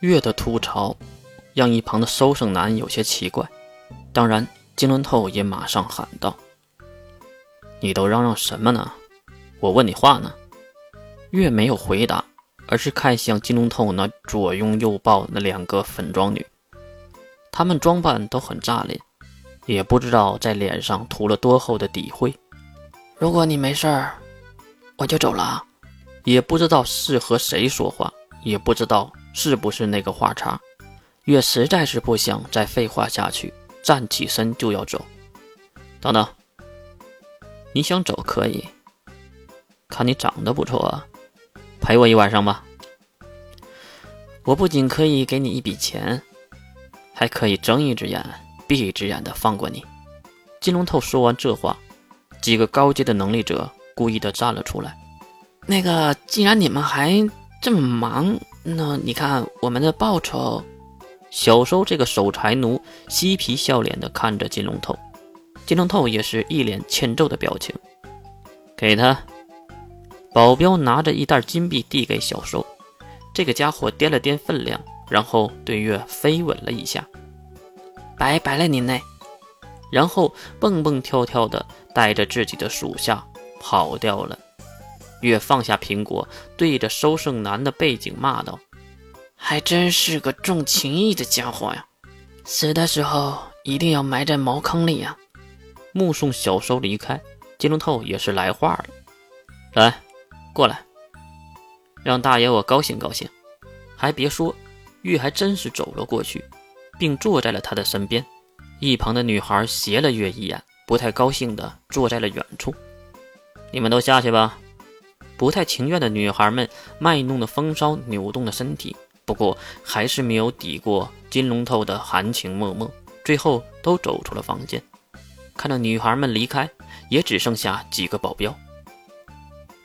月的吐槽让一旁的收生男有些奇怪，当然金轮透也马上喊道：“你都嚷嚷什么呢？我问你话呢。”月没有回答，而是看向金龙透那左拥右抱那两个粉妆女，她们装扮都很炸裂，也不知道在脸上涂了多厚的底灰。如果你没事儿，我就走了。也不知道是和谁说话，也不知道是不是那个话茬。月实在是不想再废话下去，站起身就要走。等等，你想走可以，看你长得不错啊，陪我一晚上吧。我不仅可以给你一笔钱，还可以睁一只眼闭一只眼的放过你。金龙透说完这话。几个高阶的能力者故意的站了出来。那个，既然你们还这么忙，那你看我们的报酬。小收这个守财奴嬉皮笑脸的看着金龙头，金龙头也是一脸欠揍的表情。给他。保镖拿着一袋金币递给小收，这个家伙掂了掂分量，然后对月飞吻了一下。拜拜了您嘞。然后蹦蹦跳跳的带着自己的属下跑掉了。月放下苹果，对着收圣男的背景骂道：“还真是个重情义的家伙呀！死的时候一定要埋在茅坑里呀！”目送小收离开，金龙透也是来话了：“来，过来，让大爷我高兴高兴。”还别说，月还真是走了过去，并坐在了他的身边。一旁的女孩斜了月一眼，不太高兴的坐在了远处。你们都下去吧。不太情愿的女孩们卖弄的风骚，扭动的身体，不过还是没有抵过金龙头的含情脉脉。最后都走出了房间。看到女孩们离开，也只剩下几个保镖。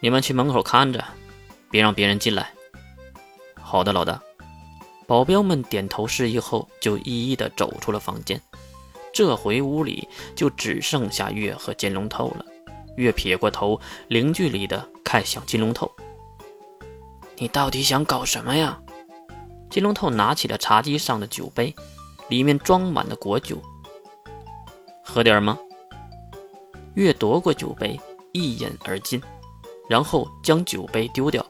你们去门口看着，别让别人进来。好的，老大。保镖们点头示意后，就一一的走出了房间。这回屋里就只剩下月和金龙头了。月撇过头，零距离的看向金龙头：“你到底想搞什么呀？”金龙头拿起了茶几上的酒杯，里面装满了果酒。喝点吗？月夺过酒杯，一饮而尽，然后将酒杯丢掉。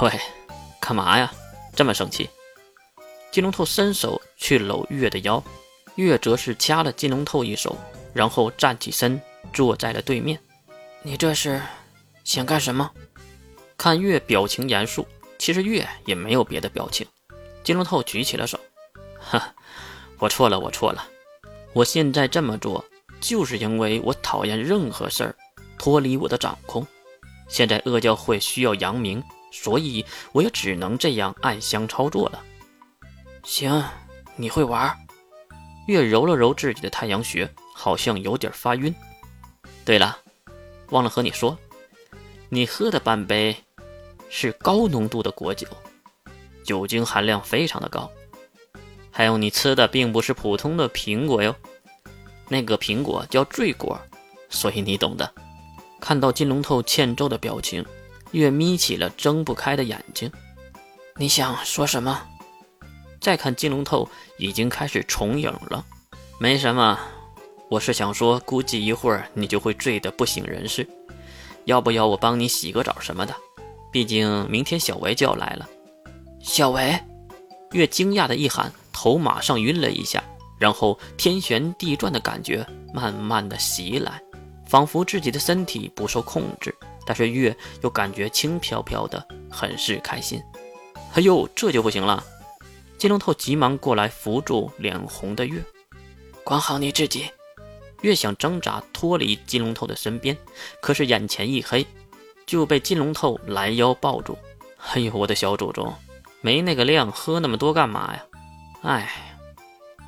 喂，干嘛呀？这么生气？金龙头伸手去搂月的腰。月则是掐了金龙透一手，然后站起身，坐在了对面。你这是想干什么？看月表情严肃，其实月也没有别的表情。金龙透举起了手，哈，我错了，我错了。我现在这么做，就是因为我讨厌任何事儿脱离我的掌控。现在阿教会需要扬名，所以我也只能这样暗箱操作了。行，你会玩。月揉了揉自己的太阳穴，好像有点发晕。对了，忘了和你说，你喝的半杯是高浓度的果酒，酒精含量非常的高。还有你吃的并不是普通的苹果哟，那个苹果叫醉果，所以你懂的。看到金龙透欠揍的表情，月眯起了睁不开的眼睛。你想说什么？再看金龙透已经开始重影了，没什么，我是想说，估计一会儿你就会醉得不省人事，要不要我帮你洗个澡什么的？毕竟明天小维就要来了。小维，越惊讶的一喊，头马上晕了一下，然后天旋地转的感觉慢慢的袭来，仿佛自己的身体不受控制，但是月又感觉轻飘飘的，很是开心。哎呦，这就不行了。金龙透急忙过来扶住脸红的月，管好你自己。越想挣扎脱离金龙头的身边，可是眼前一黑，就被金龙头拦腰抱住。哎呦，我的小祖宗，没那个量，喝那么多干嘛呀？哎，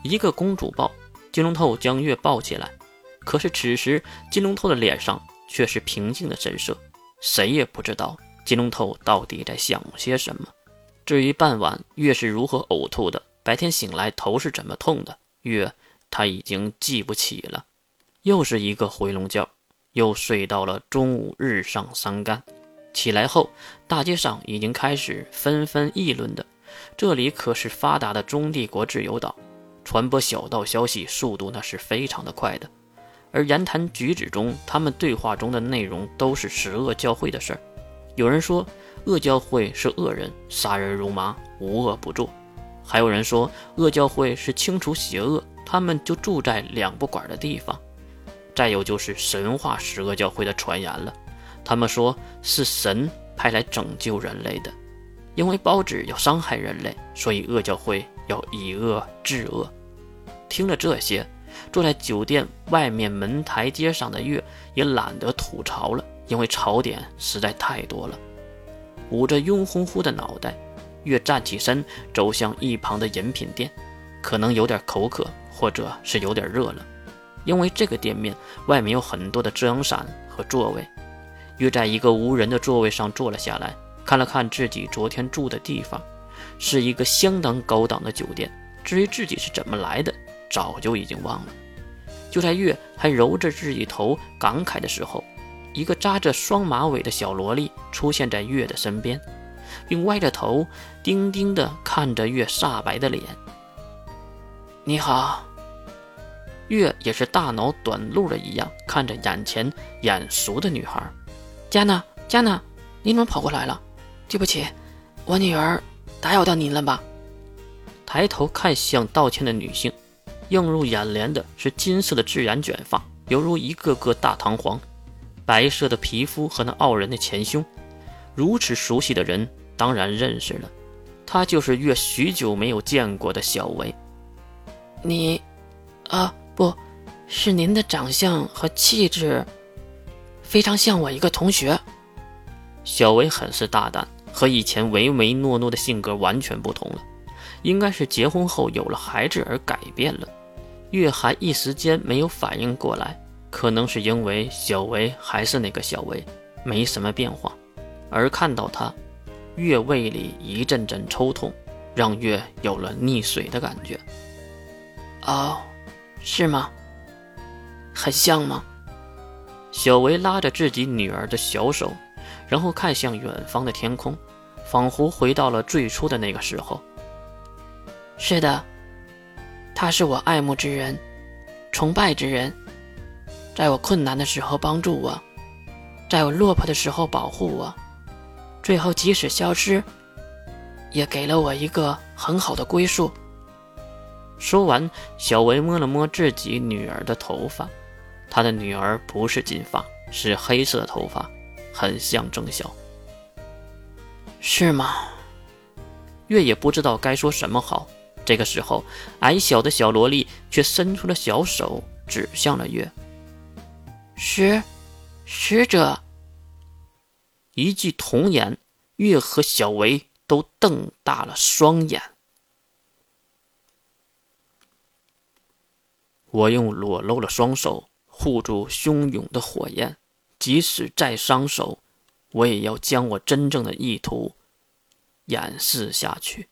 一个公主抱，金龙头将月抱起来。可是此时金龙头的脸上却是平静的神色，谁也不知道金龙头到底在想些什么。至于傍晚月是如何呕吐的，白天醒来头是怎么痛的，月他已经记不起了。又是一个回笼觉，又睡到了中午日上三竿。起来后，大街上已经开始纷纷议论的这里可是发达的中帝国自由岛，传播小道消息速度那是非常的快的。而言谈举止中，他们对话中的内容都是十恶教会的事儿。有人说，恶教会是恶人，杀人如麻，无恶不作；还有人说，恶教会是清除邪恶，他们就住在两不管的地方。再有就是神话十恶教会的传言了，他们说是神派来拯救人类的，因为报纸要伤害人类，所以恶教会要以恶制恶。听了这些。坐在酒店外面门台阶上的月也懒得吐槽了，因为槽点实在太多了。捂着晕乎乎的脑袋，月站起身走向一旁的饮品店，可能有点口渴，或者是有点热了，因为这个店面外面有很多的遮阳伞和座位。月在一个无人的座位上坐了下来，看了看自己昨天住的地方，是一个相当高档的酒店。至于自己是怎么来的，早就已经忘了。就在月还揉着自己头感慨的时候，一个扎着双马尾的小萝莉出现在月的身边，并歪着头盯盯地看着月煞白的脸。你好，月也是大脑短路了一样看着眼前眼熟的女孩。加纳，加纳，你怎么跑过来了？对不起，我女儿打扰到您了吧？抬头看向道歉的女性。映入眼帘的是金色的自然卷发，犹如一个个大弹簧；白色的皮肤和那傲人的前胸，如此熟悉的人，当然认识了。她就是月许久没有见过的小维。你，啊，不是您的长相和气质，非常像我一个同学。小维很是大胆，和以前唯唯诺诺的性格完全不同了，应该是结婚后有了孩子而改变了。月还一时间没有反应过来，可能是因为小维还是那个小维，没什么变化。而看到他，月胃里一阵阵抽痛，让月有了溺水的感觉。哦，是吗？很像吗？小维拉着自己女儿的小手，然后看向远方的天空，仿佛回到了最初的那个时候。是的。他是我爱慕之人，崇拜之人，在我困难的时候帮助我，在我落魄的时候保护我，最后即使消失，也给了我一个很好的归宿。说完，小维摸了摸自己女儿的头发，他的女儿不是金发，是黑色头发，很像郑晓。是吗？月也不知道该说什么好。这个时候，矮小的小萝莉却伸出了小手，指向了月。使，使者。一句童言，月和小维都瞪大了双眼。我用裸露的双手护住汹涌的火焰，即使再伤手，我也要将我真正的意图掩饰下去。